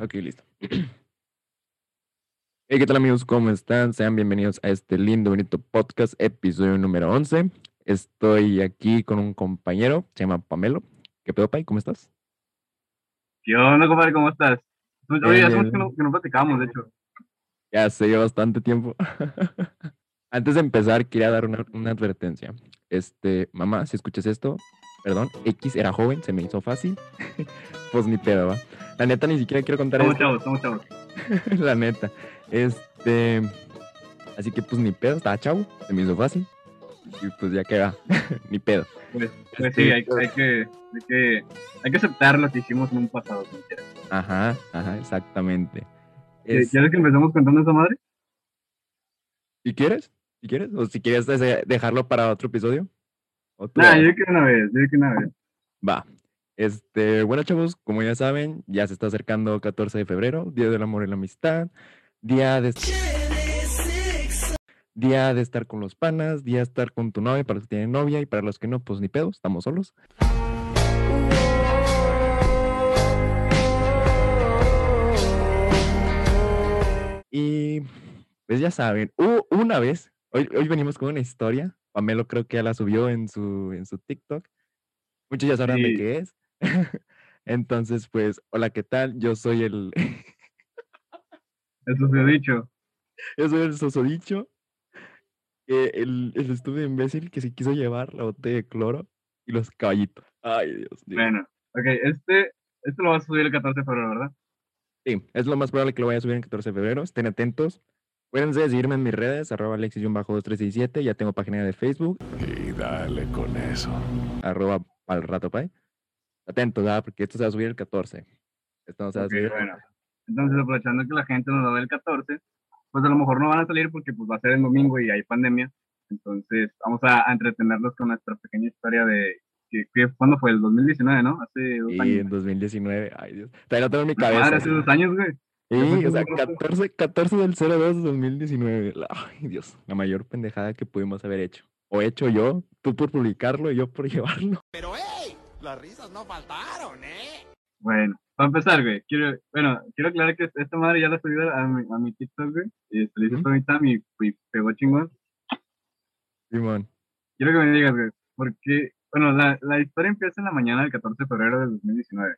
Ok, listo. Hey, ¿qué tal amigos? ¿Cómo están? Sean bienvenidos a este lindo, bonito podcast, episodio número 11. Estoy aquí con un compañero, se llama Pamelo. ¿Qué pedo, Pai? ¿Cómo estás? ¿Qué onda, compadre? ¿Cómo estás? Oye, hace mucho que no, que no platicábamos, de hecho. Ya hace ya bastante tiempo. Antes de empezar, quería dar una, una advertencia. Este, mamá, si escuchas esto, perdón, X era joven, se me hizo fácil. pues ni pedo, ¿va? La neta, ni siquiera quiero contar esto. chavos, somos chavos. la neta. Este. Así que pues ni pedo, estaba chavo, se me hizo fácil. Y pues ya queda, ni pedo. Pues, pues Este, sí, hay, hay que, hay, que, hay que aceptar lo que hicimos en un pasado. Ajá, ajá, exactamente. ¿Qui- Es- ¿Quieres que empecemos contando esa madre? si quieres, si quieres, o si quieres dejarlo para otro episodio. O tú Nah, yo que una vez, yo que una vez. Va. Este, bueno, chavos, como ya saben, ya se está acercando 14 de febrero, Día del Amor y la Amistad, día de día de estar con los panas, día de estar con tu novia para los que tienen novia y para los que no, pues ni pedo, estamos solos. Y pues ya saben, hubo una vez, hoy, hoy venimos con una historia, Pamelo creo que ya la subió en su, en su TikTok, muchos ya sabrán de Sí. qué es. Entonces, pues, hola, ¿qué tal? Yo soy el, Eso se ha dicho. yo soy el sosodicho, el, el estúpido imbécil que se quiso llevar la botella de cloro y los caballitos. Ay, Dios mío. Bueno, ok, este, este lo vas a subir el 14 de febrero, ¿verdad? Sí, es lo más probable que lo vaya a subir el 14 de febrero. Estén atentos. Acuérdense de seguirme en mis redes, arroba alexis-2367. Ya tengo página de Facebook, Y dale con eso. arroba al rato pay. Atentos, ¿verdad? Porque esto se va a subir el 14. Esto no se va Ok, a subir. bueno. Entonces, aprovechando que la gente nos va a ver el 14, pues a lo mejor no van a salir porque pues va a ser el domingo y hay pandemia. Entonces, vamos a, a entretenerlos con nuestra pequeña historia de que, que- ¿cuándo fue? El 2019, ¿no? Hace dos Y años. en 2019. Ay, Dios. Todavía no tengo en mi La madre, cabeza. hace dos años, güey. Fue o sea, hace un rato. 14, 14 del 02 de 2019. La- Ay, Dios. La mayor pendejada que pudimos haber hecho. O hecho yo, tú por publicarlo y yo por llevarlo. Pero hey, las risas no faltaron, ¿eh? Bueno, para empezar, güey, quiero, bueno, quiero aclarar que esta madre ya la subí a mi, a mi TikTok, güey. Y se le ahorita y, y pegó chingón. Simón. Quiero que me digas, güey, porque, bueno, la, la historia empieza en la mañana del 14 de febrero del 2019.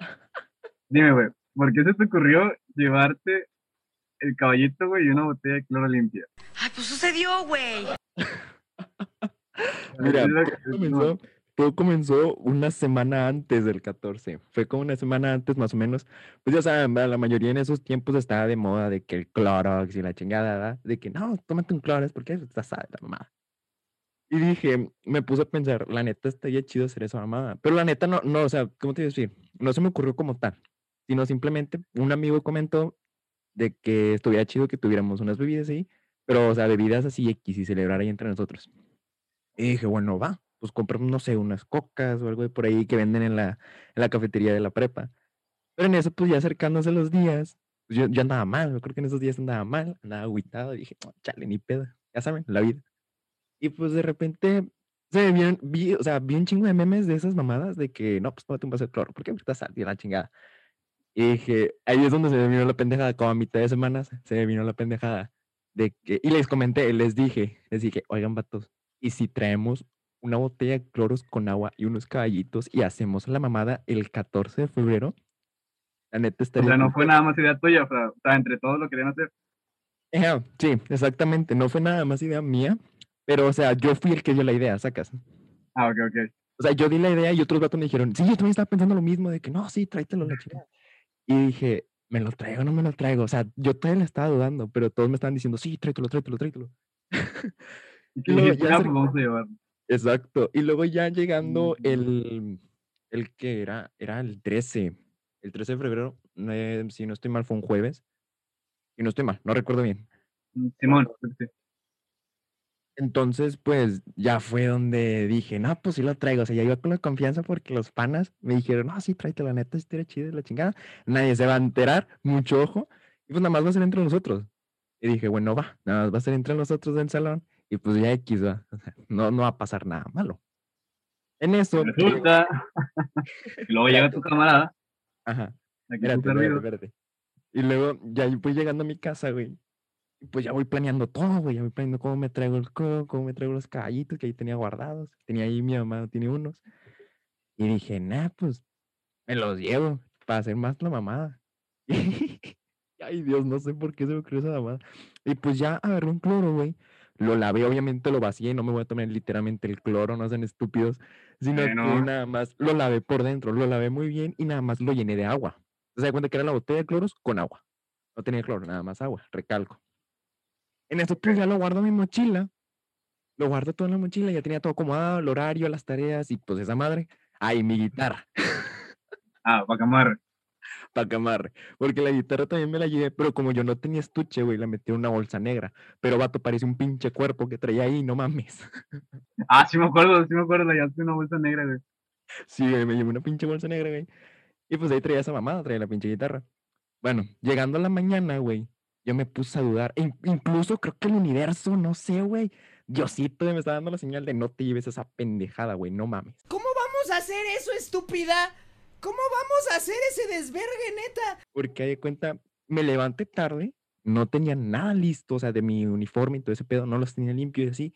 Dime, güey, ¿por qué se te ocurrió llevarte el caballito, güey, y una botella de cloro limpia? Ay, pues sucedió, güey. Mira, todo comenzó, todo comenzó una semana antes del 14. Fue como una semana antes, más o menos. Pues ya saben, ¿verdad? la mayoría en esos tiempos estaba de moda de que el Clorox y la chingada, ¿verdad? De que no, tómate un Clorox porque estás sabe la mamada. Y dije, me puse a pensar, la neta estaría chido hacer esa mamada. Pero la neta no, no, o sea, ¿cómo te iba a decir? No se me ocurrió como tal, sino simplemente un amigo comentó de que estuviera chido que tuviéramos unas bebidas ahí, pero, o sea, bebidas así X y celebrar ahí entre nosotros. Y dije, bueno, va, pues compramos, no sé, unas cocas o algo de por ahí que venden en la, en la cafetería de la prepa. Pero en eso, pues ya acercándose los días, pues yo, andaba mal, yo creo que en esos días andaba mal, andaba agüitado, y dije, "No, chale, ni pedo, ya saben, la vida. Y pues de repente, se vieron, vi, o sea, vi un chingo de memes de esas mamadas de que, no, pues tómate un vaso de cloro, porque ahorita sal la chingada. Y dije, ahí es donde se me vino la pendejada, como a mitad de semanas, se me vino la pendejada de que, y les comenté, les dije, les dije, oigan, vatos, ¿y si traemos una botella de cloros con agua y unos caballitos y hacemos la mamada el 14 de febrero? La neta O estaría... sea, no fue nada más idea tuya, o sea, o entre todos lo querían hacer. Sí, exactamente, no fue nada más idea mía, pero, o sea, yo fui el que dio la idea, sacas. Ah, ok, ok. O sea, yo di la idea y otros vatos me dijeron, sí, yo también estaba pensando lo mismo, de que no, sí, tráetelo la chingada. Y dije, ¿me lo traigo o no me lo traigo? O sea, yo todavía le estaba dudando, pero todos me estaban diciendo, sí, tráetelo, tráetelo, tráetelo. Y luego ya ah, pues vamos a llevar. Exacto. Y luego ya llegando Mm. el, el que era, era el 13, el 13 de febrero, eh, si no estoy mal, fue un jueves. Y no estoy mal, no recuerdo bien. Mm, Simón, sí. Entonces, pues ya fue donde dije, no, pues sí lo traigo. O sea, ya iba con la confianza porque los panas me dijeron, no, sí, tráete la neta, estaría chido y la chingada. Nadie se va a enterar, mucho ojo. Y pues nada más va a ser entre nosotros. Y dije, bueno, va, nada más va a ser entre nosotros del salón. Y pues ya X va. o sea, no, no va a pasar nada malo. En eso, Resulta. y luego llega tu camarada. Ajá. Aquí Espérate, puse espérate, ruido. espérate. Y luego ya voy llegando a mi casa, güey. Pues ya voy planeando todo, güey. Ya voy planeando cómo me traigo el coco, cómo me traigo los caballitos que ahí tenía guardados. Tenía ahí mi mamá, tiene unos. Y dije, nah, pues me los llevo para hacer más la mamada. Ay, Dios, no sé por qué se me ocurrió esa mamada. Y pues ya agarré un cloro, güey. Lo lavé, obviamente lo vacié, no me voy a tomar literalmente el cloro, no sean estúpidos, sino Eh, que no. nada más lo lavé por dentro, lo lavé muy bien y nada más lo llené de agua. Se da cuenta que era la botella de cloros con agua. No tenía cloro, nada más agua, recalco. En eso pues ya lo guardo en mi mochila. Lo guardo todo en la mochila, ya tenía todo acomodado, el horario, las tareas y pues esa madre. Ay, mi guitarra, Ah, para camar. para camarre. Porque la guitarra también me la llevé, pero como yo no tenía estuche, güey, la metí en una bolsa negra. Pero vato, parece un pinche cuerpo que traía ahí, no mames. Ah, sí me acuerdo, sí me acuerdo, la llevaste una bolsa negra, güey. Sí, güey, me llevé una pinche bolsa negra, güey. Y pues ahí traía esa mamada, traía la pinche guitarra. Bueno, llegando a la mañana, güey, yo me puse a dudar. e in- incluso creo que el universo, no sé, güey. Diosito me está dando la señal de no te lleves esa pendejada, güey, no mames. ¿Cómo vamos a hacer eso, estúpida? ¿Cómo vamos a hacer ese desvergue, neta? Porque hay de cuenta, me levanté tarde, no tenía nada listo, o sea, de mi uniforme y todo ese pedo, no los tenía limpio y así.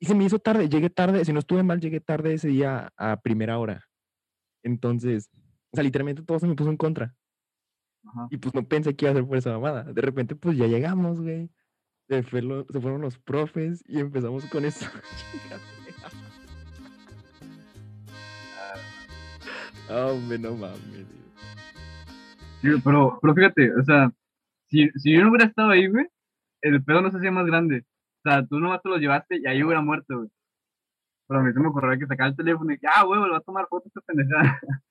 Y se me hizo tarde, llegué tarde, si no estuve mal, llegué tarde ese día a primera hora. Entonces, o sea, literalmente todo se me puso en contra. Ajá. Y pues no pensé que iba a ser por esa mamada. De repente, pues ya llegamos, güey. Se, fue lo- se fueron los profes y empezamos con eso. Ah, Hombre, no mames. Sí, pero, pero fíjate, o sea, si, si yo no hubiera estado ahí, güey, el pedo no se hacía más grande. O sea, tú nomás te lo llevaste y ahí hubiera muerto, güey. Pero a mí se me ocurrió que sacar el teléfono y que, ah, güey, le va a tomar fotos esta pendejada.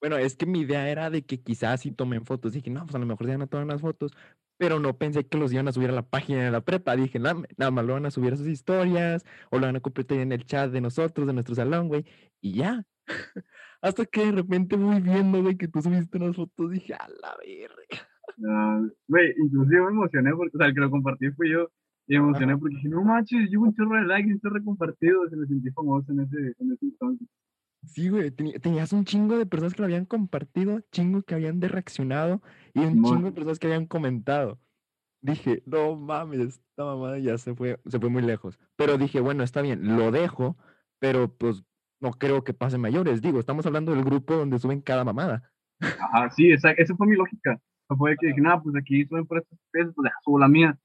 Bueno, es que mi idea era de que quizás sí tomen fotos. Dije, no, pues a lo mejor se van a tomar unas fotos. Pero no pensé que los iban a subir a la página de la prepa. Dije, nada, nada más lo van a subir a sus historias o lo van a compartir en el chat de nosotros, de nuestro salón, güey. Y ya. Hasta que de repente voy viendo, güey, que tú subiste unas fotos. Dije, a la verga. No, Güey, inclusive me emocioné porque, o sea, el que lo compartí fui yo. Y me emocioné porque dije, no manches, llevo un chorro de likes, un chorro de compartidos. Y me sentí famoso en ese, en ese entonces. Sí, güey, tenías un chingo de personas que lo habían compartido, chingo que habían de reaccionado y un chingo de personas que habían comentado. Dije, no mames, esta mamada ya se fue, se fue muy lejos. Pero dije, bueno, está bien, lo dejo, pero pues no creo que pase mayores. Digo, estamos hablando del grupo donde suben cada mamada. Ajá, sí, esa, esa fue mi lógica. Fue que dije, nada, pues aquí suben por estos pesos, pues deja subo la mía.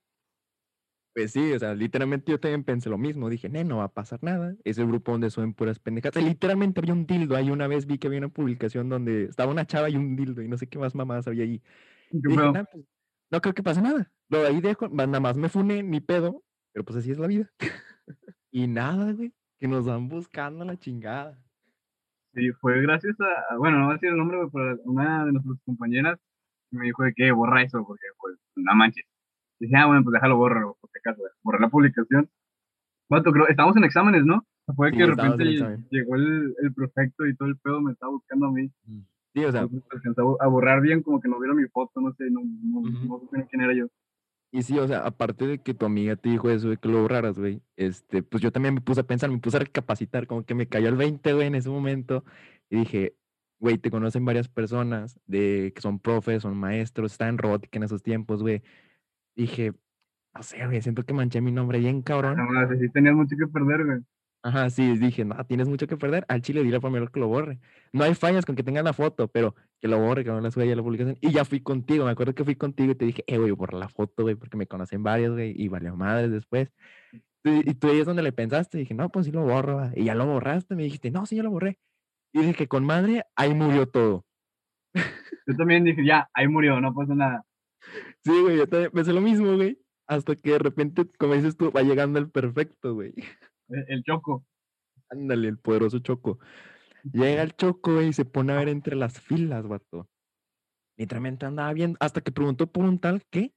Pues sí, o sea, literalmente yo también pensé lo mismo. Dije, no, no va a pasar nada. Es el grupo donde suben puras pendejadas. Literalmente había un dildo. Ahí una vez vi que había una publicación donde estaba una chava y un dildo y no sé qué más mamadas había ahí. ¿Qué Y dije, pedo? "Nah, pues, no creo que pase nada. Lo de ahí dejo, nada más me fune ni pedo, pero pues así es la vida. y nada, güey, que nos van buscando la chingada. Sí, fue gracias a, bueno, no voy a decir el nombre, pero una de nuestras compañeras me dijo de que borra eso, porque pues, no manches. Dije, ah, bueno, pues déjalo borro, por si acaso, borré la publicación. Vato, creo, estábamos en exámenes, ¿no? Fue Sí, que de repente llegó el, el prefecto y todo el pedo me estaba buscando a mí. Sí, o sea, a borrar bien, como que no vieron mi foto, no sé, no, no, Ujú. no supieron quién era yo. y sí, o sea, aparte de que tu amiga te dijo eso de que lo borraras, güey, este, pues yo también me puse a pensar, me puse a recapacitar, como que me cayó el 20, güey, en ese momento, y dije, güey, te conocen varias personas de que son profes, son maestros, están en robótica en esos tiempos, güey. Dije, no sé, güey, siento que manché mi nombre bien cabrón. No, no, sí tenías mucho que perder, güey. Ajá, sí, dije, no, tienes mucho que perder. Al chile dile a Pamela que lo borre. No hay fallas con que tenga la foto, pero que lo borre, que no la suba ya la publicación. Y ya fui contigo, me acuerdo que fui contigo y te dije, eh, güey, borra la foto, güey, porque me conocen varios, güey, y valió madres después. Y, tú ahí es donde le pensaste, dije, no, pues sí lo borro, va". y ya lo borraste, me dijiste, no, sí, yo lo borré. Y dije que con madre, ahí murió todo. Yo también dije, ya, ahí murió, no pasa nada. Sí, güey, yo también pensé lo mismo, güey. Hasta que de repente, como dices tú, va llegando el perfecto, güey. El, el choco. Ándale, el poderoso Choco. Llega el Choco güey, y se pone a ver entre las filas, vato. Literalmente andaba viendo, hasta que preguntó por un tal, ¿qué?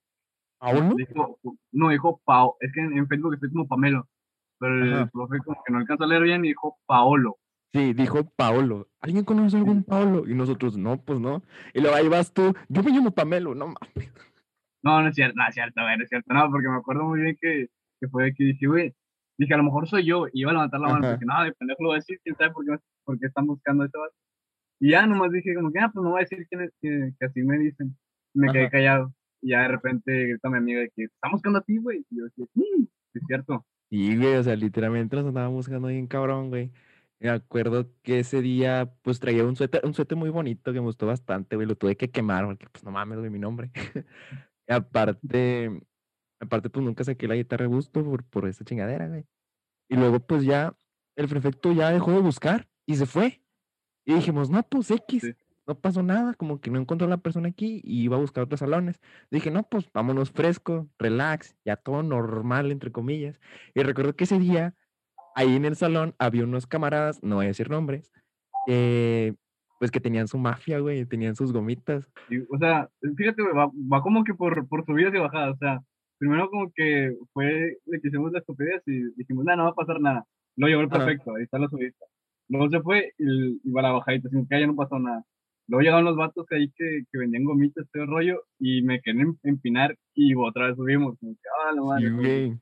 ¿Paulo? Dijo, no, dijo Pao. Es que en, en Facebook estoy como Pamelo. Pero el profe como que no alcanzó a leer bien y dijo Paolo. Sí, dijo Paolo. ¿Alguien conoce algún Paolo? Y nosotros, no, pues no. Y luego ahí vas tú, yo me llamo Pamelo, no mames. No, no es cierto, no es cierto, güey, no es cierto. No, porque me acuerdo muy bien que, que fue que dije, güey, dije, a lo mejor soy yo. Y iba a levantar la mano Ajá. porque, no, de pendejo lo voy a decir, quién sabe por qué, por qué están buscando a este. Y ya nomás dije como que, ah, pues no voy a decir que, que, que así me dicen. Me quedé Ajá. callado. Y ya de repente grita mi amiga de que, estamos buscando a ti, güey. Y yo dije, sí, es cierto. Y, güey, o sea, literalmente nos andábamos buscando bien cabrón, güey. Me acuerdo que ese día, pues traía un suéter, un suéter muy bonito que me gustó bastante, güey. Lo tuve que quemar porque, pues no mames, güey, mi nombre. Y aparte, aparte, pues nunca saqué la guitarra de gusto por, por esa chingadera, güey. Y luego, pues ya, el prefecto ya dejó de buscar y se fue. Y dijimos, no, pues X, Sí. no pasó nada, como que no encontró a la persona aquí y iba a buscar otros salones. Dije, no, pues vámonos fresco, relax, ya todo normal, entre comillas. Y recuerdo que ese día, ahí en el salón, había unos camaradas, no voy a decir nombres, que, pues que tenían su mafia, güey, tenían sus gomitas. Y, o sea, fíjate, güey, va, va como que por, por subidas y bajadas. O sea, primero como que fue que hicimos la estupidez y dijimos, no, no va a pasar nada. Luego llegó el perfecto, ahí está la subida. Luego se fue y, y va la bajadita, sin que ya no pasó nada. Luego llegaron los vatos ahí que, que vendían gomitas, todo el rollo, y me quedé en empinar y otra vez subimos. Como que, ah, Sí, madre, güey.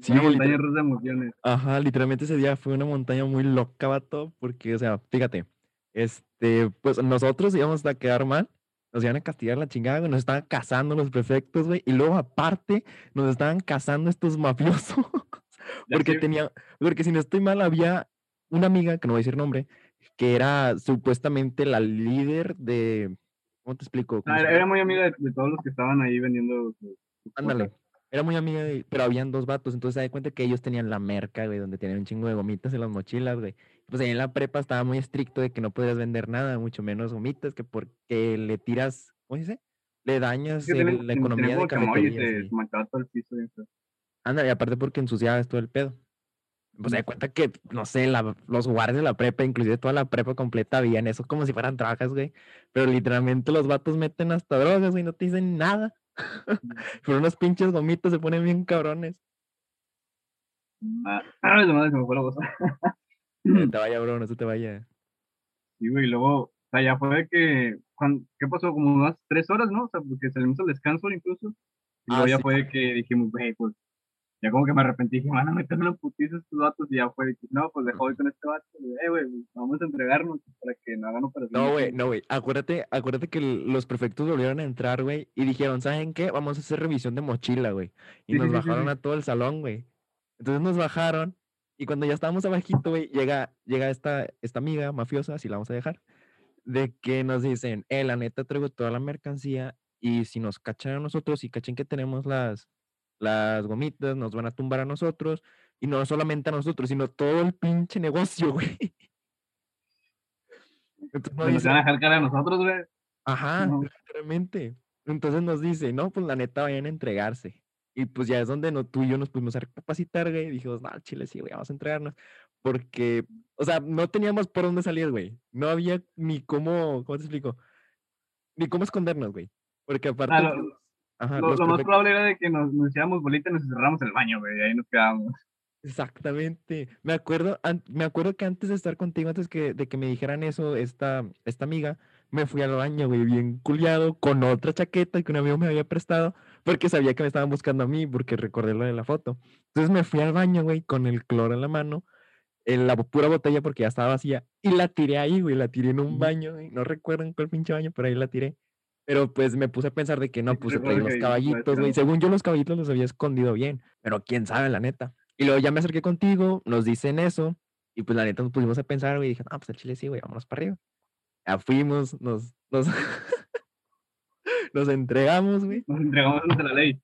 Sí, una montaña rusa de emociones. Ajá, literalmente ese día fue una montaña muy loca, vato, porque, o sea, fíjate, este, pues nosotros íbamos a quedar mal, nos iban a castigar la chingada, güey, nos estaban cazando los prefectos, güey, y luego aparte nos estaban cazando estos mafiosos, porque tenía, porque si no estoy mal, había una amiga, que no voy a decir nombre, que era supuestamente la líder de, ¿cómo te explico? ¿Cómo ah, era, muy amiga de, de todos los que estaban ahí vendiendo Ándale. Era muy amiga de, pero habían dos vatos, entonces se da cuenta que ellos tenían la merca, güey, donde tenían un chingo de gomitas en las mochilas, güey. Pues ahí en la prepa estaba muy estricto de que no podías vender nada, mucho menos gomitas, que porque le tiras, ¿cómo se dice? Le dañas el- la economía de chamoy y todo el piso. bien feo. Ándale, y aparte porque ensuciabas todo el pedo. Pues se da cuenta que, no sé, la- los guardias de la prepa, inclusive toda la prepa completa, habían eso como si fueran trabajas, güey. Pero literalmente los vatos meten hasta drogas, güey, no te dicen nada. Pero unos pinches gomitas se ponen bien cabrones. Ah, madre, se me fue la. No te vaya, bro, no se te vaya. Sí, güey, y luego, o sea, ya fue que, ¿qué pasó? Como unas tres horas, ¿no? O sea, porque salimos al descanso incluso. Y Ah, luego ya sí. fue que dijimos, güey, pues, ya como que me arrepentí, dije, van a meterme en putiza estos vatos, y ya fue no, pues dejó de con este vato, eh, güey, pues, vamos a entregarnos para que no hagan operación. No, güey, no, güey. Acuérdate, acuérdate que los prefectos volvieron a entrar, güey, y dijeron, ¿saben qué? Vamos a hacer revisión de mochila, güey. Y Sí, nos sí, bajaron sí. a todo el salón, güey. Entonces nos bajaron, y cuando ya estábamos abajito, güey, llega, llega esta, esta amiga mafiosa, así la vamos a dejar, de que nos dicen, eh, la neta traigo toda la mercancía, y si nos cachan a nosotros, y cachen que tenemos las, las gomitas, nos van a tumbar a nosotros, y no solamente a nosotros, sino todo el pinche negocio, güey. Entonces nos van a dejar cara a nosotros, güey. Ajá, No. literalmente. Entonces nos dice, no, pues la neta vayan a entregarse. Y pues ya es donde no, tú y yo nos pudimos a recapacitar, güey. Y dijimos, no, chile sí, güey, vamos a entregarnos. Porque, o sea, no teníamos por dónde salir, güey. No había ni cómo, ¿cómo te explico? Ni cómo escondernos, güey. Porque aparte, ajá, Lo, más probable era de que nos, nos bolita y nos cerramos el baño, güey, y ahí nos quedábamos. Exactamente. Me acuerdo, an- me acuerdo que antes de estar contigo, antes que, de que me dijeran eso, esta, esta amiga, me fui al baño, güey, bien culiado, con otra chaqueta que un amigo me había prestado, porque sabía que me estaban buscando a mí, porque recordé lo de la foto. Entonces me fui al baño, güey, con el cloro en la mano, en la pura botella porque ya estaba vacía, y la tiré ahí, güey, la tiré en un baño, güey, no recuerdo en cuál pinche baño, pero ahí la tiré. Pero pues me puse a pensar de que no, Sí, pues los caballitos, güey. Según yo los caballitos los había escondido bien, pero quién sabe, la neta. Y luego ya me acerqué contigo, nos dicen eso, y pues la neta nos pusimos a pensar, güey, y dije, ah, pues al chile sí, güey, vámonos para arriba. Ya fuimos, nos, nos, nos entregamos, güey, Nos entregamos ante la ley.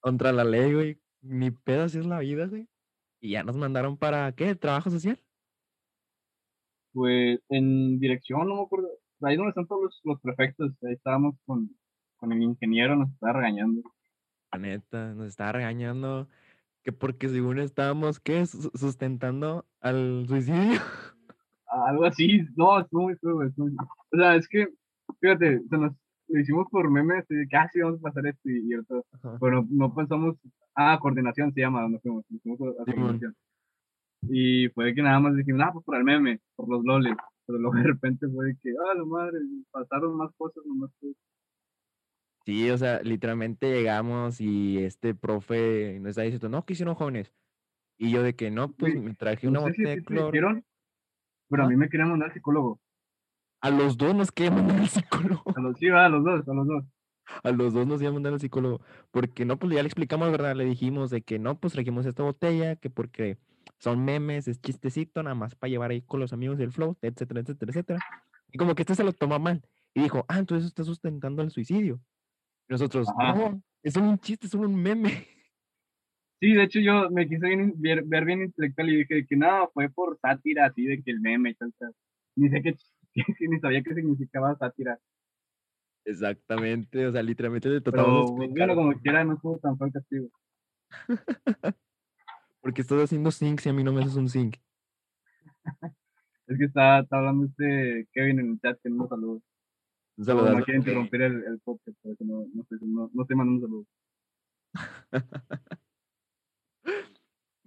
contra la ley, güey. Ni pedo, así es la vida, güey. Y ya nos mandaron para, ¿qué? ¿Trabajo social? Pues en dirección, no me acuerdo. Ahí donde están todos los, los prefectos, ahí estábamos con, con el ingeniero, nos estaba regañando. La neta, nos estaba regañando que porque según estábamos, ¿qué? Sus- Sustentando al suicidio. Algo así, no, estuvo muy feo, estuvo muy- O sea, es que, fíjate, se nos lo hicimos por memes, que, ah, sí, vamos a pasar esto y, otro. Pero no pensamos, ah, coordinación se llama, donde fuimos, nos fuimos a- a coordinación. Y fue que nada más dijimos, ah, pues por el meme, por los loles. Pero luego de repente fue de que, ah, la madre, pasaron más cosas, nomás que. Sí, o sea, literalmente llegamos y este profe nos está diciendo, no, ¿qué hicieron jóvenes? Y yo de que no, pues Güey, me traje No una sé si botella a de cloro. dijeron, pero a Ajá. mí me querían mandar al psicólogo. A los dos nos quería mandar al psicólogo. A los, sí, va, a los dos, a los dos. A los dos nos iba a mandar al psicólogo. Porque no, pues ya le explicamos, ¿verdad? Le dijimos de que no, pues trajimos esta botella, que porque son memes, es chistecito, nada más para llevar ahí con los amigos del flow, etcétera, etcétera, etcétera. Y como que este se lo toma mal. Y dijo, ah, entonces está sustentando el suicidio. Y nosotros, Ajá. no, es solo un chiste, es solo un meme. Sí, de hecho yo me quise bien- ver, ver bien intelectual y dije que no, fue por sátira, así de que el meme y tal, tal. Ni sé qué, ni sabía qué significaba sátira. Exactamente, o sea, literalmente le tratamos de Pero explicar. bueno, como quiera, no estuvo tan fue el castigo. Porque estás haciendo sync si a mí no me haces un sync. Es que está, está hablando este Kevin en el chat que no nos saludó. Un Pero saludazo. no quiere interrumpir el, el podcast, por eso no, no, sé, no, no te mando un saludo.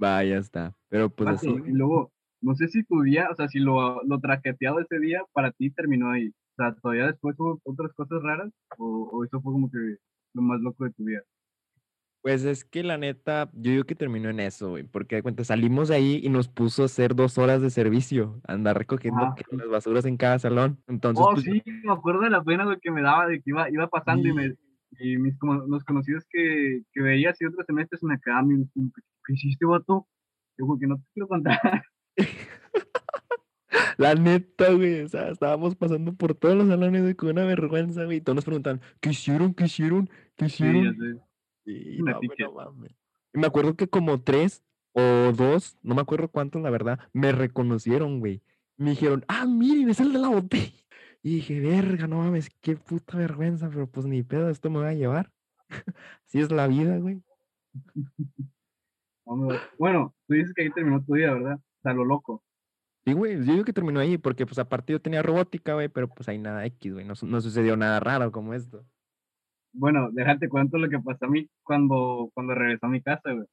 Va, ya está. Pero pues Vato, así. Y luego, no sé si tu día, o sea, si lo, lo traqueteado ese día para ti terminó ahí. O sea, todavía después hubo otras cosas raras o, o eso fue como que lo más loco de tu vida. Pues es que la neta, yo digo que terminó en eso, güey. Porque de cuenta, salimos de ahí y nos puso a hacer dos horas de servicio. Andar recogiendo que las basuras en cada salón. Entonces, oh, pues, sí, me acuerdo de la pena lo que me daba, de que iba, iba pasando y, me, y mis, como, los conocidos que, que veía así otros semestres me quedaban bien, como ¿qué hiciste, vato? Yo como que no te quiero contar. la neta, güey. O sea, estábamos pasando por todos los salones güey, con una vergüenza, güey. Y todos nos preguntan, ¿qué hicieron? ¿Qué hicieron? ¿Qué hicieron? No, mames. Y me acuerdo que como tres o dos, no me acuerdo cuántos, la verdad, me reconocieron, güey. Me dijeron, ah, miren, es el de la botella. Y dije, verga, no mames, qué puta vergüenza, pero pues ni pedo, esto me va a llevar. Así es la vida, güey. Bueno, tú dices que ahí terminó tu día, ¿verdad? O sea, lo loco. Sí, güey, yo digo que terminó ahí, porque pues aparte yo tenía robótica, güey, pero pues ahí nada X, güey, no, no sucedió nada raro como esto. Bueno, déjate cuento lo que pasó a mí cuando, cuando regresó a mi casa, güey.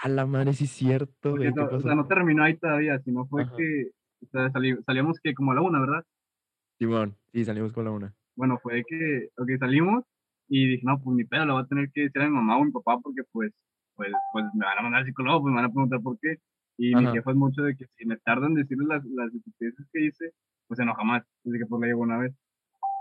A la madre, sí es cierto, Porque güey, ¿qué no- o sea, no terminó ahí todavía, sino fue Ajá. que o sea, sali- salíamos que como a la una, ¿verdad? Simón, sí, salimos con la una. Bueno, fue que, ok, salimos y dije, no, pues mi pedo lo voy a tener que decir a mi mamá o a mi papá porque pues, pues, pues me van a mandar al psicólogo, pues me van a preguntar por qué. Y mi Ajá. jefa es mucho de que si me tardo en decirle las, las que hice, pues se enoja más. Así que pues le digo una vez.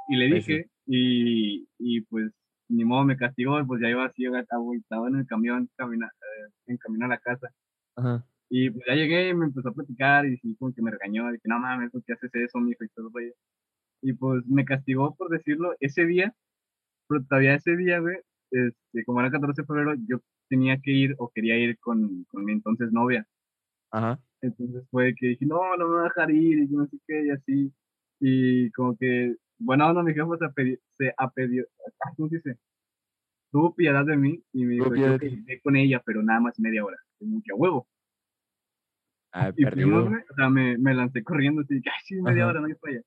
Y le Pues sí. Dije, y, y pues ni modo me castigó, pues ya iba así abultado en el camión, camina, eh, en camino a la casa. Ajá. Y pues ya llegué y me empezó a platicar y sí, como que me regañó, que no mames, ¿por qué haces eso, mijo? Y todo, güey. Y pues me castigó por decirlo ese día, pero todavía ese día, güey, este, como era 14 de febrero, yo tenía que ir o quería ir con, con mi entonces novia. Ajá. Entonces fue que dije, no, no me voy a dejar ir y no sé qué, y así. Y como que, bueno, onda, mi jefa se apedi- se apedió, ¿cómo se dice? Tuvo piedad de mí y me dijo, que iré con ella, pero nada más media hora. Mucho huevo. Ah, Y fuimos, o sea, me, me lancé corriendo, así, ay, sí, media Ajá. hora, no hay falla.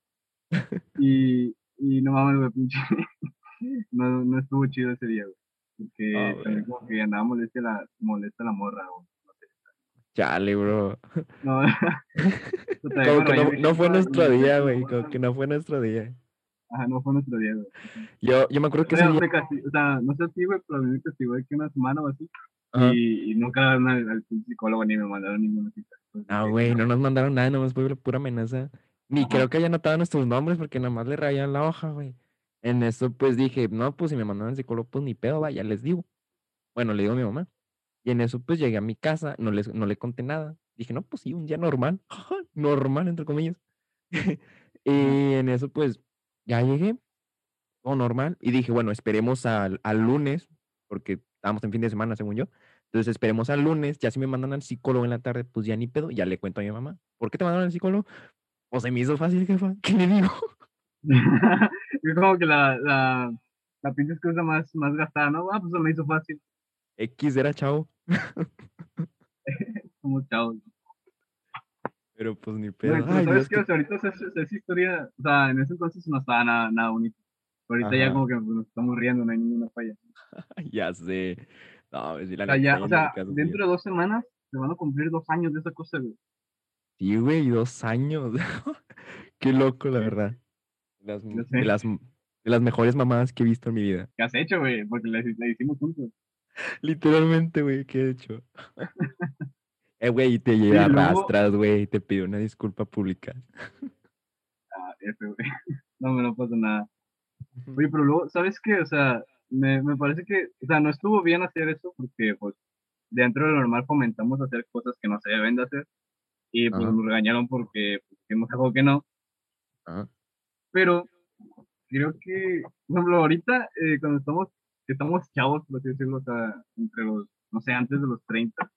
Y, y no mames, güey, pinche, no, no estuvo chido ese día, güey. Porque Ah, también como que andaba molesta la, molesta la morra, güey. Chale, bro. No, Como que no, no fue "No, nuestro día, güey. Como no". que no fue nuestro día. Ajá, no fue nuestro día, güey. Yo, yo me acuerdo que ese día. o sea, no sé si, güey, pero a mí me castigó de que una semana o así. Y, y nunca al, al psicólogo ni me mandaron ninguna cita. Ah, güey, no nos mandaron nada, nomás fue pura amenaza. Ni Ajá. creo que haya anotado nuestros nombres porque nada más le rayan la hoja, güey. En eso, pues dije, no, pues si me mandaron al psicólogo, pues ni pedo, vaya, les digo. Bueno, le digo a mi mamá. Y en eso, pues llegué a mi casa, no, les, no le conté nada. Dije, no, pues sí, un día normal. normal, entre comillas. y en eso, pues, ya llegué, todo normal. Y dije, bueno, esperemos al, al lunes, porque estábamos en fin de semana, según yo. Entonces esperemos al lunes, ya si me mandan al psicólogo en la tarde, pues ya ni pedo, ya le cuento a mi mamá. ¿Por qué te mandaron al psicólogo? Pues se me hizo fácil, jefa. ¿Qué le digo? es como que la, la, la pinche excusa más, más gastada, ¿no? Ah, pues se me hizo fácil. X era chavo, Como chavos. Pero pues ni pedo. pero Ay, ¿sabes Dios, qué? sea, ahorita esa, historia, o sea, en ese entonces no estaba nada, nada bonito. Pero ahorita ya como que pues, nos estamos riendo, no hay ninguna falla. ya sé. No, sí, la O sea, ya, o sea, dentro de dos semanas se van a cumplir dos años de esa cosa, güey. Sí, güey, dos años. Qué loco, la verdad. Las, de, las, de las mejores mamadas que he visto en mi vida. ¿Qué has hecho, güey? Porque la, la hicimos juntos. Literalmente, güey, ¿qué he hecho? Eh, güey, te y lleva luego- arrastras, güey, te pido una disculpa pública. Ah, F, güey. No, me no pasa nada. Oye, pero luego, ¿sabes qué? O sea, me, me parece que, o sea, no estuvo bien hacer eso porque, pues, dentro de lo normal fomentamos hacer cosas que no se deben de hacer y, pues, Ajá. nos regañaron porque pues, hicimos algo que no. Ajá. Pero creo que, por ejemplo, ahorita, eh, cuando estamos, que estamos chavos, por así decirlo, o sea, entre los, no sé, antes de los 30,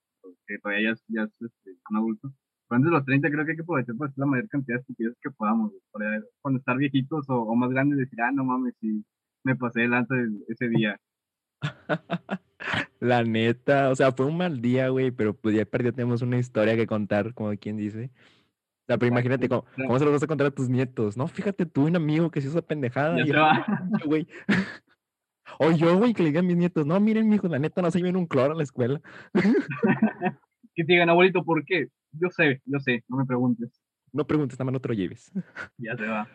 que todavía ya es, ya es este, un adulto, pero antes de los 30 creo que hay que aprovechar para hacer la mayor cantidad de estupideces que podamos, para cuando estar viejitos o, o más grandes decir, ah, no mames, si me pasé delante de ese día. La neta, o sea, fue un mal día, güey, pero pues ya perdió, tenemos una historia que contar, como quien dice. O sea, pero imagínate cómo, cómo se lo vas a contar a tus nietos. No, fíjate, tuve un amigo que se hizo pendejada Ya y güey. O yo, güey, que le diga a mis nietos, no, miren, mijo, la neta no se lleven un cloro a la escuela. Que te digan, abuelito, ¿por qué? Yo sé, yo sé, no me preguntes. No preguntes, nada más no te lo lleves. Ya se va.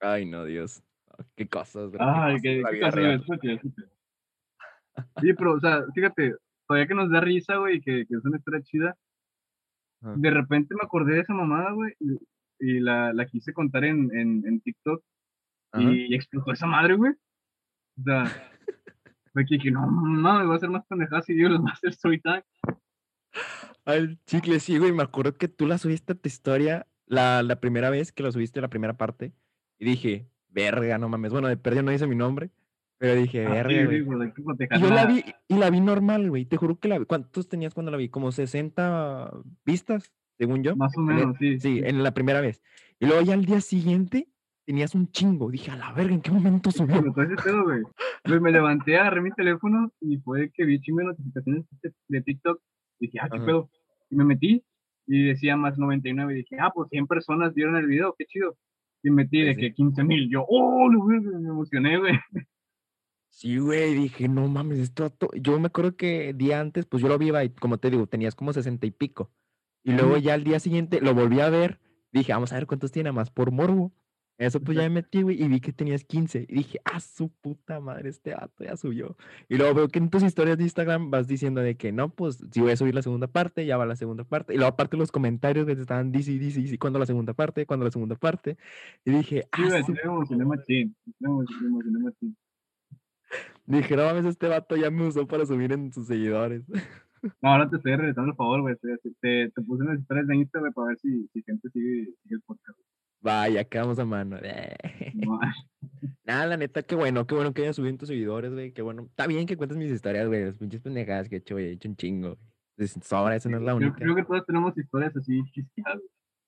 Ay, no, Dios. Ah, Qué cosas, bro. qué Ay, cosas qué, qué vida cosa, real. escucha, escucha. Sí, pero, o sea, fíjate, todavía que nos da risa, güey, que, que es una historia chida, de repente me acordé de esa mamada, güey, y, y la, la quise contar en, en, en TikTok, Ajá. y explotó esa madre, güey. Sea, fue que no, mames, va a ser más pendejada si yo les voy a hacer time. Al chicle, sí, güey, me acuerdo que tú la subiste a tu historia la, la primera vez que la subiste, la primera parte, y dije, verga, no mames. Bueno, de perdido no dice mi nombre, pero dije, Ah, sí, verga, sí, güey. que Y yo la vi, y la vi normal, güey. Te juro que la vi. ¿Cuántos tenías cuando la vi? Como 60 vistas, según yo. Más o en menos, sí. Sí, en la primera vez. Y luego ya al día siguiente tenías un chingo. Dije, a la verga, ¿en qué momento subió? Pero todo ese pedo, güey. Güey, me levanté, agarré mi teléfono y fue que vi chingo de notificaciones de- TikTok. Dije, ah, qué Ajá. pedo. Y me metí y decía más 99. Y dije, ah, pues 100 personas vieron el video, qué chido. Y metí de sí. que 15 mil. Yo, oh, güey, me emocioné, güey. Sí, güey, dije, no mames, esto. to-". Yo me acuerdo que día antes, pues yo lo vi, y como te digo, tenías como 60 y pico. Y luego ya al día siguiente lo volví a ver. Dije, vamos a ver cuántos tiene más por morbo. Eso pues ya me metí, güey, y vi que tenías 15. Y dije, ah, su puta madre, este vato ya subió. Y luego veo que en tus historias de Instagram vas diciendo de que no, pues si voy a subir la segunda parte, ya va la segunda parte. Y luego aparte los comentarios que te estaban dice y dice, dice, ¿cuándo la segunda parte? ¿Cuándo la segunda parte? Y dije, ah, su sí emocioné machín. Emocioné, machín. Dije, no mames, este vato ya me usó para subir en sus seguidores. No, ahora te estoy regresando el favor, güey. Te, te, te puse unas historias de Instagram para ver si, si gente sigue, sigue el podcast. Vaya, quedamos a mano. No, Nada, la neta, qué bueno, qué bueno que hayas subido en tus seguidores, güey. Qué bueno. Está bien que cuentes mis historias, güey. Las pinches pendejadas que he hecho, güey. He hecho un chingo, Sobra, esa no es la creo, única. creo que todos tenemos historias así chisqueadas.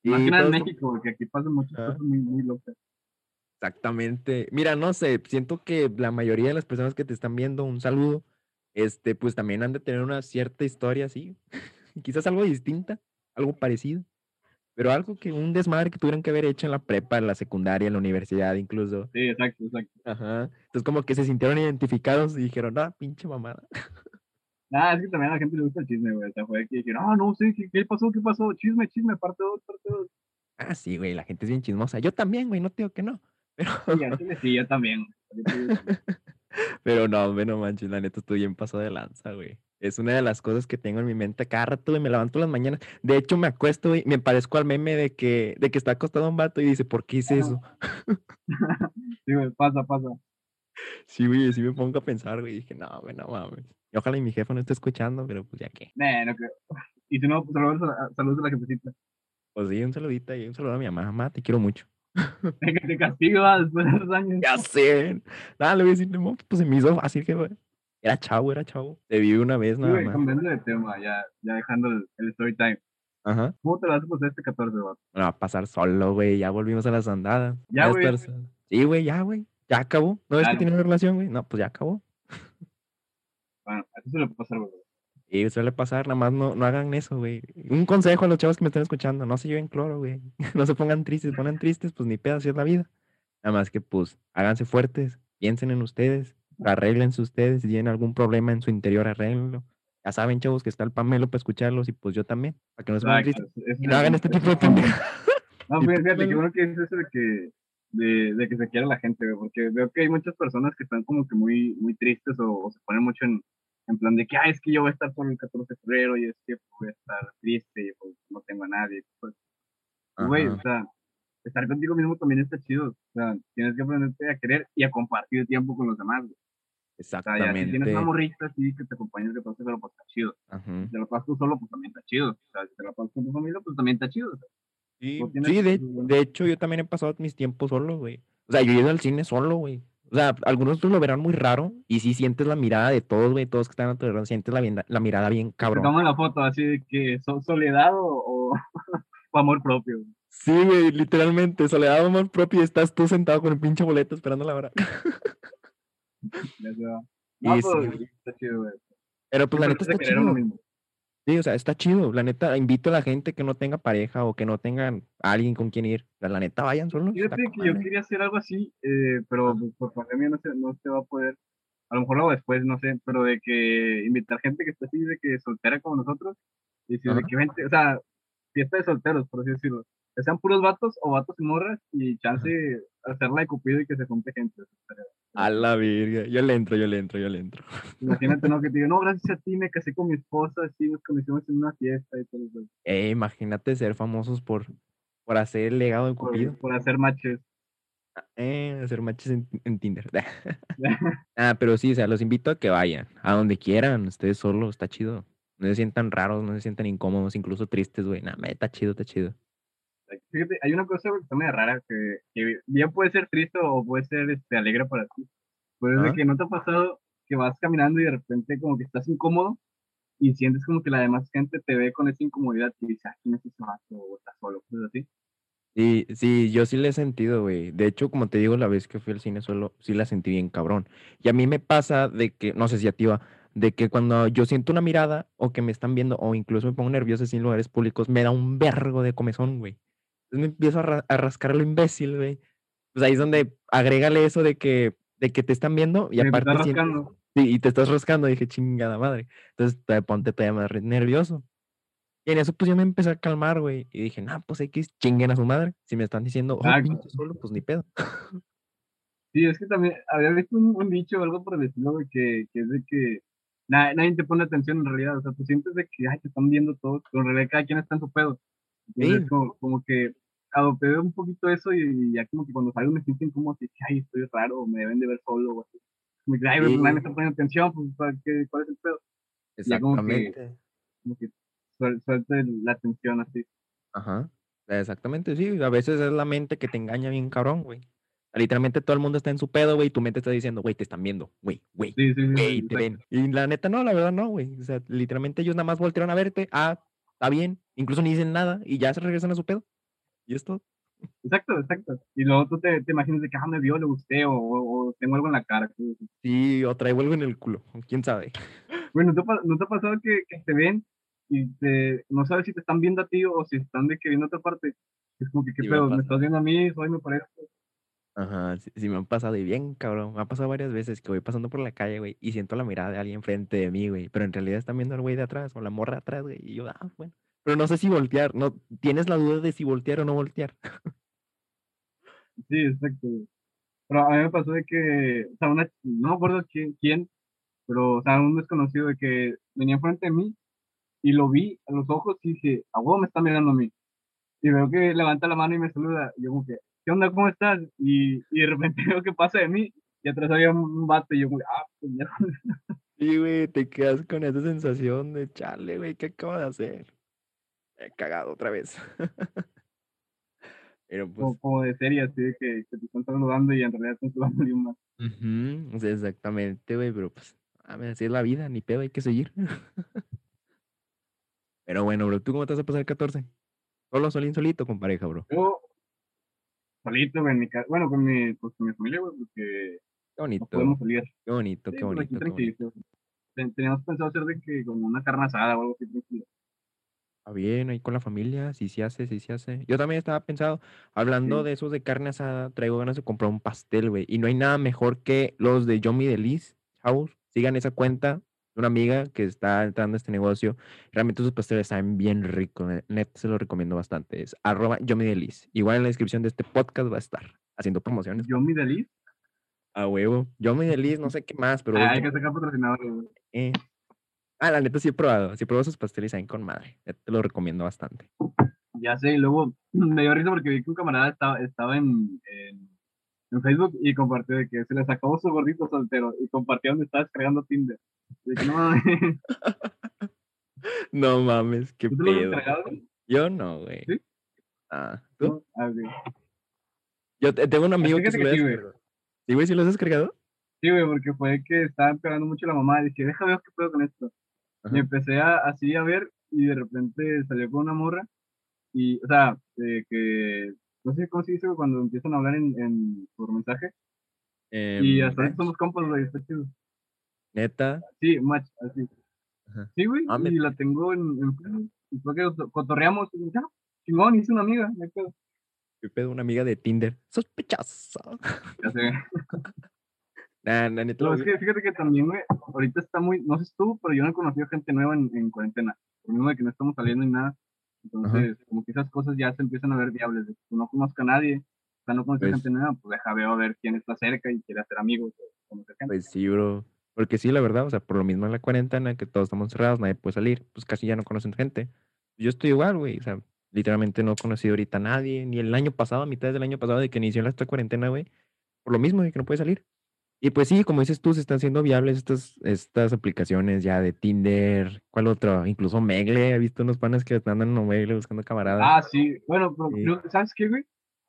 Sí, Más que nada en México, porque aquí pasan muchas Ah. cosas muy, muy locas. Exactamente. Mira, no sé, siento que la mayoría de las personas que te están viendo, un saludo, este, pues también han de tener una cierta historia así. Quizás algo distinta, algo parecido. Pero algo que, un desmadre que tuvieran que haber hecho en la prepa, en la secundaria, en la universidad incluso. Sí, exacto, exacto. Ajá. Entonces como que se sintieron identificados y dijeron, no, pinche mamada. Ah, es que también a la gente le gusta el chisme, güey. O sea, fue que dijeron, ah, no sé, ¿qué, ¿qué pasó? ¿Qué pasó? Chisme, chisme, parte 2, parte 2. Ah, sí, güey, la gente es bien chismosa. Yo también, güey, no te digo que no. Pero, Sí, chile sí, yo también. pero no, hombre, no manches, la neta estoy bien pasado de lanza, güey. Es una de las cosas que tengo en mi mente cada rato, güey, me levanto las mañanas. De hecho, me acuesto, güey, me parezco al meme de que, de que está acostado un vato y dice, ¿por qué hice eso? Sí, güey, pasa, pasa. Sí, güey, sí me pongo a pensar, güey. Dije, no, güey, no mames. Y ojalá y mi jefe no esté escuchando, pero pues ya que. Nah, no creo. Y si no, saludos a, la- saludos a la jefecita. Pues sí, un saludito y un saludo a mi mamá. Mamá, te quiero mucho. Que te castigo ah, después de dos años. Ya sé. Nada, le voy a decir, no, pues se me hizo fácil, que güey. Era chavo, era chavo. Te vi una vez Sí, nada más. cambiando de tema, ya, ya dejando el, el story time. Ajá. ¿Cómo te vas a pasar este 14, güey? Me va a pasar solo, güey. Ya volvimos a las andadas. Ya, güey. estar. Sí, güey, ya, güey. Ya acabó. ¿No ves que tiene una relación, güey? No, pues ya acabó. Bueno, así se le puede pasar, güey. Y suele pasar, nada más no, no hagan eso, güey. Un consejo a los chavos que me están escuchando, no se lleven cloro, güey. No se pongan tristes, ponen tristes, pues ni pedo, así es la vida. Nada más que, pues, háganse fuertes, piensen en ustedes, arréglense ustedes, si tienen algún problema en su interior, arréglenlo. Ya saben, chavos, que está el Pamelo para escucharlos y pues yo también, para que no se Exacto, tristes es- es y no hagan este tipo de pendejadas. No, fíjate, qué bueno que es eso de que, de, de que se quiera la gente, güey, porque veo que hay muchas personas que están como que muy, muy tristes o, o se ponen mucho en, en plan de que, ah, es que yo voy a estar por el 14 de febrero y es que voy a estar triste y pues no tengo a nadie. Pues, güey, o sea, estar contigo mismo también está chido. O sea, tienes que aprenderte a querer y a compartir tiempo con los demás. güey. O sea, ya si tienes Exactamente. una morrita así que te acompaña que pase, pero pues está chido. Ajá. Si te la pasas tú solo, pues también está chido. O sea, si te la pasas con tu familia, pues también está chido. o Sí, sí, de, de hecho yo también he pasado mis tiempos solo, güey. O sea, yo he ido al cine solo, güey. O sea, algunos lo verán muy raro y sí sientes la mirada de todos, güey, todos que están a tu alrededor, sientes la, mirada bien cabrón. toman la foto así de que so- soledad o, o, o amor propio. güey. Sí, güey, literalmente, soledad de amor propio y estás tú sentado con el pinche boleto esperando la hora. No, Y sí, pues, güey. está chido, güey. Pero pues la neta está uno chido. mismo. Sí, o sea, está chido. La neta, invito a la gente que no tenga pareja o que no tengan a alguien con quien ir. La, la neta, vayan solos. está con que yo quería hacer algo así, eh, pero pues, por pandemia no se, no se va a poder. A lo mejor lo hago después, no sé, pero de que invitar gente que esté así, de que soltera como nosotros, y decir de que vente, o sea, fiesta de solteros, por así decirlo. Que sean puros vatos o vatos y morras, y chance hacerla de cupido y que se junte gente. A la verga. Yo le entro, yo le entro, yo le entro. Imagínate, ¿no? Que te digo, no, gracias a ti me casé con mi esposa, así nos conocimos en una fiesta y todo eso. Eh, imagínate ser famosos por, por hacer el legado de Cupido. Por, por hacer matches. Eh, hacer matches en, en Tinder. ah, pero sí, o sea, los invito a que vayan. A donde quieran, ustedes solos, está chido. No se sientan raros, no se sientan incómodos, incluso tristes, güey. Nada, está chido, está chido. Fíjate, hay una cosa que está medio rara que, que bien puede ser triste o puede ser este, alegre para ti. Pues de Ajá. que no te ha pasado que vas caminando y de repente como que estás incómodo y sientes como que la demás gente te ve con esa incomodidad y dice, ah, ¿quién es ese vato? O estás solo, cosas así. Sí, sí, yo sí le he sentido, güey. De hecho, como te digo, la vez que fui al cine solo, sí la sentí bien cabrón. Y a mí me pasa de que, no sé si a ti va, de que cuando yo siento una mirada o que me están viendo o incluso me pongo nervioso en lugares públicos, me da un vergo de comezón, güey. Entonces me empiezo a, ra- a rascar lo imbécil, güey. Pues ahí es donde agrégale eso de que, de que te están viendo y te aparte estás sientes- rascando. Sí, y te estás rascando, dije, chingada madre. Entonces te ponte todavía más nervioso. Y en eso pues yo me empecé a calmar, güey. Y dije, nah, pues X, chinguen a su madre. Si me están diciendo, oh, pinche solo, pues ni pedo. Sí, es que también había visto un, un dicho o algo por el estilo, güey, que, que es de que na- nadie te pone atención en realidad. O sea, tú sientes de que, ay, te están viendo todos, pero en realidad cada quien está en su pedo. Entonces, Sí. como, como que adopté un poquito eso y ya como que cuando salgo me siento incómodo, así, que, ay, estoy raro, o me deben de ver solo o así. Como que, ay, pues nadie me está Sí. poniendo atención, pues, ¿para qué- ¿cuál es el pedo? Ya como que- Exactamente. Como que suel- suelte la atención así. Ajá. Exactamente, sí. A veces es la mente que te engaña bien cabrón, güey. Literalmente todo el mundo está en su pedo, güey, y tu mente está diciendo, güey, te están viendo, güey, güey, Sí, sí, sí. güey, sí, te ven. Y la neta no, la verdad no, güey. O sea, literalmente ellos nada más voltearon a verte, ah, está bien, incluso ni dicen nada y ya se regresan a su pedo. Y es todo. Exacto, exacto. Y luego tú te, te imaginas de que, ah, me vio, le gusté, o, o- tengo algo en la cara. Sí, o traigo algo en el culo, quién sabe. Bueno, ¿no te, ha pa- no te ha pasado que, que te ven y te, no sabes si te están viendo a ti o si están de que viendo a otra parte? Es como que, ¿qué Sí me pedo? ¿Me pasado. estás viendo a mí? ¿Soy me parezco? Ajá, sí, sí me han pasado y bien, cabrón. Me ha pasado varias veces que voy pasando por la calle, güey, y siento la mirada de alguien frente de mí, güey, pero en realidad están viendo al güey de atrás o la morra atrás, güey, y yo, ah, bueno. Pero no sé si voltear, no, tienes la duda de si voltear o no voltear. Sí, exacto. Pero a mí me pasó de que, o sea, una, no me acuerdo quién, quién, pero, o sea, un desconocido de que venía enfrente de mí y lo vi a los ojos y dije, a huevo me está mirando a mí. Y veo que levanta la mano y me saluda. Y yo como que, ¿qué onda? ¿Cómo estás? Y, y de repente veo que pasa de mí y atrás había un, un vato y yo como, ah, pues ya. Sí, güey, te quedas con esa sensación de chale, güey, ¿qué acabo de hacer? He cagado otra vez. Pero pues, Como, como de serie, así de que, que te están saludando y en realidad están saludando a más. exactamente, güey, pero pues, a ver, así es la vida, ni pedo, hay que seguir. Pero bueno, bro, ¿tú cómo te vas a pasar el 14? Solo, solín, solito, con pareja, bro. Yo, solito, güey, en mi casa, bueno, con mi, pues, con mi familia, güey, porque Qué no bonito, podemos salir. qué bonito, Sí, qué pues, bonito, qué bonito. Ten- Teníamos pensado hacer de que como una carne asada o algo así tranquilo. Bien, ahí con la familia, si se hace, si se hace. Yo también estaba pensado, hablando Sí. de esos de carne asada, traigo ganas de comprar un pastel, güey. Y no hay nada mejor que los de Yomi Delis, chavos. Sigan esa cuenta de una amiga que está entrando a este negocio. Realmente sus pasteles saben bien ricos, ne- neta se los recomiendo bastante. Es arroba Yomi Delis. Igual en la descripción de este podcast va a estar haciendo promociones. Yo mi deliz, A huevo. Yomi Delis, no sé qué más, pero... ah, hay que sacar patrocinadores, güey. eh. Ah, la neta sí he probado. Sí he probado sus pasteles, saben con madre. Neta, Te lo recomiendo bastante. Ya sé, y luego me dio risa porque vi que un camarada estaba, estaba en, en, en Facebook y compartió de que se le acabó su gordito soltero y compartió donde estaba descargando Tinder. De que no mames, No mames, qué ¿tú te lo has pedo. Yo no, güey. ¿Sí? Ah, ¿tú? No, ah. Yo te- tengo un amigo que se lo que ha sí, güey. descargado. ¿Sí, güey? ¿Sí lo has descargado? Sí, güey, porque fue que estaba pegando mucho la mamá y dije, déjame ver qué puedo con esto. Ajá. Y empecé a, así a ver y de repente salió con una morra y, o sea, que, no sé cómo se dice cuando empiezan a hablar en, en por mensaje y Em, hasta ahorita somos compas, güey, está chido. Neta. Sí, match, así. Ajá. Sí, güey, Ah, me- y la tengo en, en y fue que coto- cotorreamos y ya, chingón, hice una amiga, me quedo. Qué pedo, una amiga de Tinder. Sospechoso. Ya sé. Nah, lo es que fíjate que también, güey, ahorita está muy, no sé tú, pero yo no he conocido gente nueva en, en cuarentena. Por lo mismo de que no estamos saliendo ni nada. Entonces, como que esas cosas ya se empiezan a ver viables. De que no conozco a nadie, o sea, no conozco Pues- gente nueva, pues deja veo a ver quién está cerca y quiere hacer amigos o conocer gente. Pues sí, bro. Porque sí, la verdad, o sea, por lo mismo en la cuarentena, que todos estamos cerrados, nadie puede salir, pues casi ya no conocen gente. Yo estoy igual, güey, o sea, literalmente no he conocido ahorita a nadie, ni el año pasado, a mitad del año pasado, de que inició la esta cuarentena, güey, por lo mismo de que no puede salir. Y pues sí, como dices tú, se están haciendo viables estas, estas aplicaciones ya de Tinder, ¿cuál otro? Incluso Megle, he visto unos panes que andan en Megle buscando camaradas. Ah, sí, bueno, pero Sí. creo- ¿sabes qué, güey?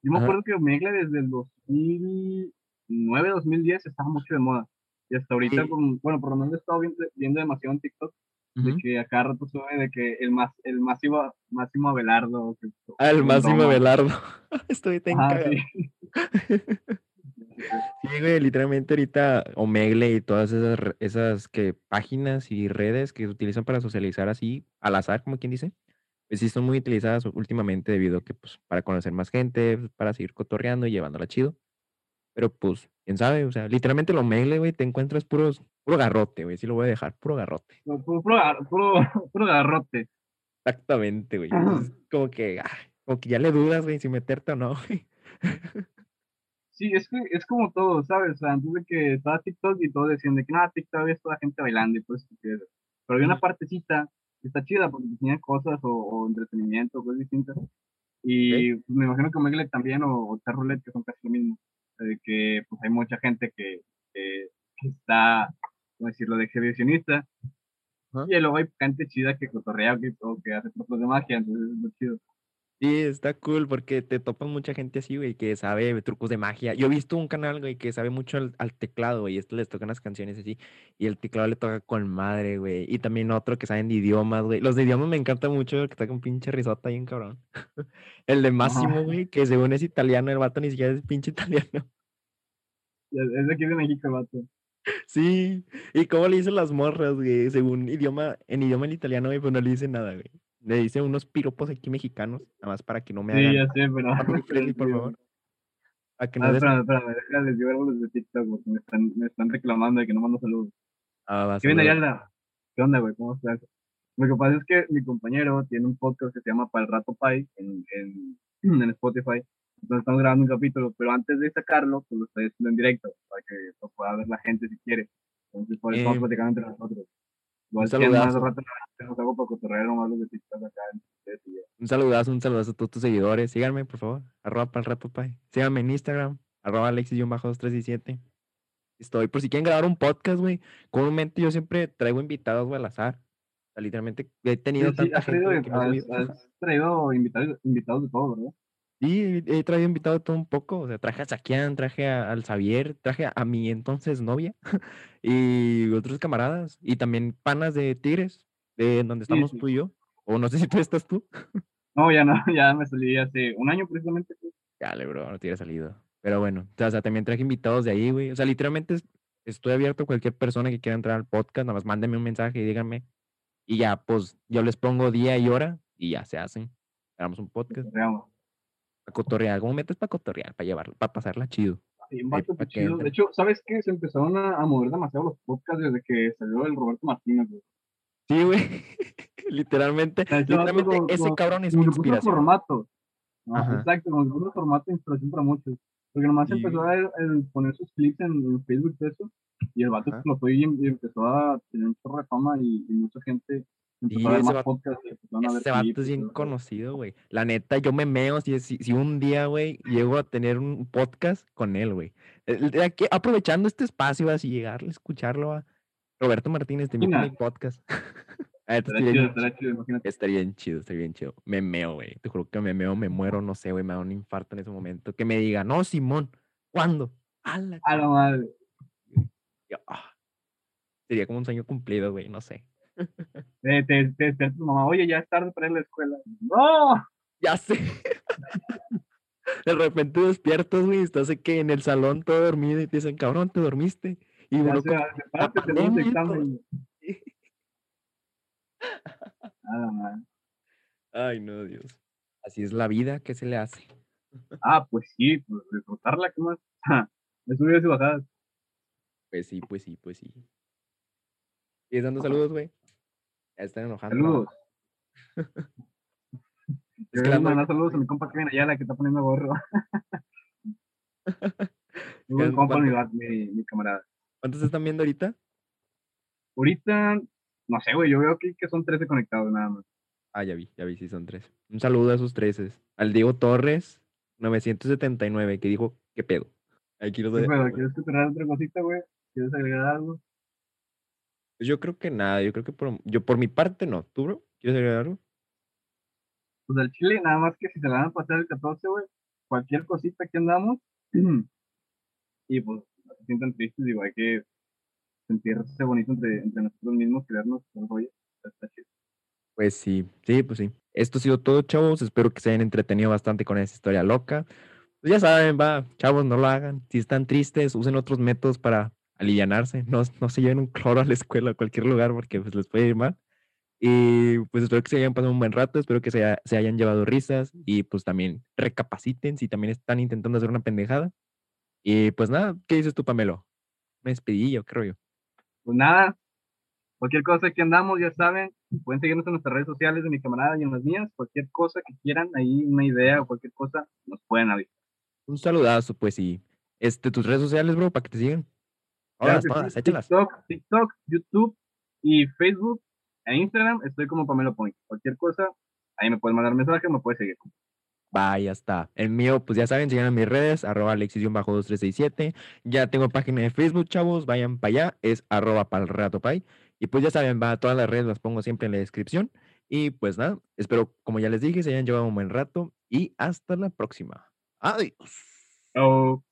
Yo me Ajá. acuerdo que Omegle desde el 2009, 2010 estaba mucho de moda. Y hasta ahorita, Sí. con- bueno, por lo menos he estado viendo, viendo demasiado en TikTok de que a cada rato sube de que el, más, el máximo, máximo Abelardo. que- Ah, el Máximo. Abelardo. Estoy tan sí. Sí, güey, literalmente ahorita Omegle y todas esas, esas que páginas y redes que se utilizan para socializar así, al azar, como quien dice, pues sí son muy utilizadas últimamente debido a que, pues, para conocer más gente, pues, para seguir cotorreando y llevándola chido. Pero, pues, quién sabe, o sea, literalmente el Omegle, güey, te encuentras puros, puro garrote, güey, sí lo voy a dejar, puro garrote. Puro, puro, puro puro- garrote. Exactamente, güey. Entonces, como que, ah, como que ya le dudas, güey, si meterte o no, güey. Sí, es que es como todo, ¿sabes? O sea, antes de que estaba TikTok y todos decían de que nada, TikTok es toda gente bailando y pues Pero había una partecita que está chida porque tenía cosas o, o entretenimiento, cosas distintas. Y pues, me imagino que Omegle también o, o Chat Roulette, que son casi lo mismo. Que pues hay mucha gente que, que, que está, ¿cómo decirlo?, de exhibicionista. Y luego hay gente chida que cotorrea que, o que hace trucos de magia, entonces es muy chido. Sí, está cool porque te topan mucha gente así, güey, que sabe trucos de magia. Yo he visto un canal, güey, que sabe mucho al, al teclado, güey, y esto les tocan las canciones así, y el teclado le toca con madre, güey. Y también otro que saben de idiomas, güey. Los de idiomas me encantan mucho, que está con pinche risota ahí, un cabrón. El de Máximo, güey, que según es italiano, el vato ni siquiera es pinche italiano. Es es de aquí de México, el vato. Sí, y cómo le dicen las morras, güey, según idioma, en idioma en italiano, güey, pues no le dicen nada, güey. Le dicen unos piropos aquí mexicanos, nada más para que no me Sí, hagan. ya sé, pero... Friendly, por favor. Para que no Ah, des- espérame, espérame, llevar los de TikTok porque me están, me están reclamando de que no mando saludos. Ah, va, ¿Qué viene? ¿Qué onda, güey? ¿Cómo estás? Lo que pasa es que mi compañero tiene un podcast que se llama Para el Rato Pai en, en, en Spotify. Entonces estamos grabando un capítulo, pero antes de sacarlo, pues lo estoy haciendo en directo para que lo pueda ver la gente si quiere. Entonces por eso estamos Eh, platicando entre nosotros. Igual un más saludazo. rato para cotorrear nomás los de acá. Un saludazo, un saludazo a todos tus seguidores. Síganme, por favor. Arroba para el rato, pay. Síganme en Instagram. Arroba alexis-2317. Estoy, por si quieren grabar un podcast, güey. Comúnmente yo siempre traigo invitados, güey, al azar. O sea, literalmente he tenido Sí, sí, has has traído invitados, invitados de todo, ¿verdad? Sí, he traído invitado todo un poco. O sea, traje a Saquián, traje a- al Xavier, traje a mi entonces novia y otros camaradas. Y también panas de Tigres, de donde estamos sí. tú y yo. O no sé si tú estás tú. No, ya no, ya me salí hace un año precisamente. pues. Dale, bro, no te hubiera salido. Pero bueno, o sea, también traje invitados de ahí, güey. O sea, literalmente es- estoy abierto a cualquier persona que quiera entrar al podcast. Nada más mándenme un mensaje y díganme. Y ya, pues, yo les pongo día y hora y ya se hacen. Hagamos un podcast. Cotorreamos. Para cotorrear. ¿Cómo metes para cotorrear? Para llevarlo, para pasarla chido. Vato. De hecho, ¿sabes qué? Se empezaron a, a mover demasiado los podcasts desde que salió el Roberto Martínez. güey. Sí, güey. literalmente, vato literalmente como- ese como- cabrón es mi como inspiración. formato. Exacto, como que puso formato de inspiración para muchos. Porque nomás empezó a, a poner sus clips en, en Facebook y eso. Y el vato Ajá. explotó y, y empezó a tener un chorro de fama y, y mucha gente Y a ese a vato clips es bien conocido, güey. La neta, yo me meo si, si, si un día, güey, llego a tener un podcast con él, güey. Aprovechando este espacio, así llegarle, escucharlo a Roberto Martínez, te invito a mi podcast. Ah, Estaría chido, bien estaría chido, imagínate. Estaría bien chido, estaría bien chido. Me meo, güey. Te juro que me meo, me muero, no sé, güey. Me da un infarto en ese momento. Que me diga, no, Simón, ¿cuándo? A la A la madre. Yo, ah, Sería como un sueño cumplido, güey, no sé. Te, te, te tu mamá, oye, ya es tarde para ir a la escuela. ¡No! Ya sé. De repente despiertas, güey, estás que en el salón todo dormido y te dicen, cabrón, ¿te dormiste? Y uno se como, va, sepárate, tenemos pandemia examen. A la madre. ay, no, Dios. Así es la vida, ¿qué se le hace? Ah, pues sí, pues disfrutarla, ¿qué más? De subidas y bajadas. Pues sí, pues sí, pues sí. ¿Sigues dando saludos, güey? Ya están enojando. ¿no? Saludos. Es que mandar saludos a mi compa Kevin Ayala que está poniendo gorro. ¿Cuánto- compa, mi, mi, mi camarada. ¿Cuántos están viendo ahorita? Ahorita, no sé, güey, yo veo aquí que son 13 conectados nada más. Ah, ya vi, ya vi, sí son tres. Un saludo a esos treces. Al Diego Torres, 979, que dijo, ¿qué pedo? Aquí los ¿Qué pedo? ¿Quieres que otra cosita, güey? ¿Quieres agregar algo? Pues Yo creo que nada, yo creo que por, yo por mi parte no. ¿Tú, bro? ¿Quieres agregar algo? Pues al chile, nada más que si se la van a pasar el 14, güey, cualquier cosita que andamos. y pues, no se sientan tristes, digo, hay que sentirse bonito entre, entre nosotros mismos, crearnos un rollo. Está chido. Pues sí, sí, pues sí. Esto ha sido todo, chavos. Espero que se hayan entretenido bastante con esa historia loca. Pues ya saben, va, chavos, no lo hagan. Si están tristes, usen otros métodos para alivianarse. No, no se lleven un cloro a la escuela, a cualquier lugar, porque pues, les puede ir mal. Y pues espero que se hayan pasado un buen rato, espero que se, ha- se hayan llevado risas y pues también recapaciten si también están intentando hacer una pendejada. Y pues nada, ¿qué dices tú, Pamelo? Me despedí yo, creo yo. Pues nada, cualquier cosa que andamos, ya saben, pueden seguirnos en nuestras redes sociales de mi camarada y en las mías. Cualquier cosa que quieran, ahí una idea o cualquier cosa, nos pueden avisar. Un saludazo, pues, y este, tus redes sociales, bro, para que te sigan. Claro Todas. TikTok, TikTok, YouTube y Facebook e Instagram estoy como Pamelo Point. Cualquier cosa, ahí me puedes mandar mensaje, me puedes seguir. Bye, ya está. El mío, pues ya saben, sigan a mis redes, arroba alexis-2367. Ya tengo página de Facebook, chavos, vayan para allá, es arroba pal rato pay. Y pues ya saben, va, todas las redes las pongo siempre en la descripción. Y pues nada, espero, como ya les dije, se hayan llevado un buen rato y hasta la próxima. Adiós. Chao.